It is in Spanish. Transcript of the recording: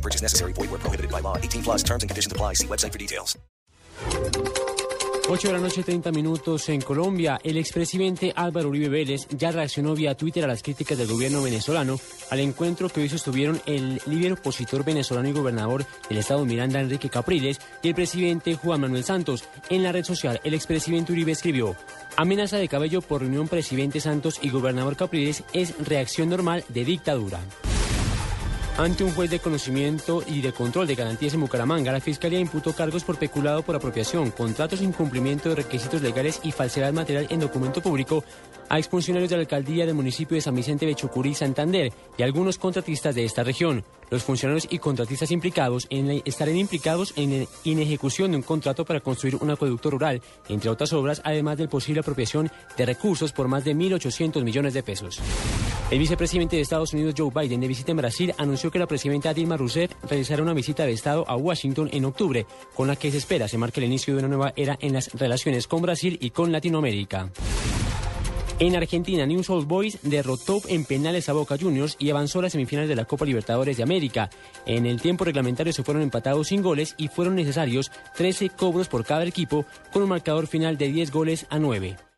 No purchase necessary. Void where prohibited by law. 18 plus terms and conditions apply. See website for details. 8 de la noche, 30 minutos en Colombia. El expresidente Álvaro Uribe Vélez ya reaccionó vía Twitter a las críticas del gobierno venezolano al encuentro que hoy sostuvieron el líder opositor venezolano y gobernador del estado Miranda, Enrique Capriles, y el presidente Juan Manuel Santos. En la red social, el expresidente Uribe escribió: Amenaza de cabello por reunión presidente Santos y gobernador Capriles es reacción normal de dictadura. Ante un juez de conocimiento y de control de garantías en Bucaramanga, la Fiscalía imputó cargos por peculado por apropiación, contratos incumplimiento de requisitos legales y falsedad material en documento público a exfuncionarios de la alcaldía del municipio de San Vicente de Chucurí, Santander y algunos contratistas de esta región. Los funcionarios y contratistas implicados en, estarán implicados en inejecución de un contrato para construir un acueducto rural, entre otras obras, además del posible apropiación de recursos por más de 1.800 millones de pesos. El vicepresidente de Estados Unidos, Joe Biden, de visita en Brasil, anunció que la presidenta Dilma Rousseff realizará una visita de Estado a Washington en octubre, con la que se espera se marque el inicio de una nueva era en las relaciones con Brasil y con Latinoamérica. En Argentina, News Old Boys derrotó en penales a Boca Juniors y avanzó a las semifinales de la Copa Libertadores de América. En el tiempo reglamentario se fueron empatados sin goles y fueron necesarios 13 cobros por cada equipo con un marcador final de 10 goles a 9.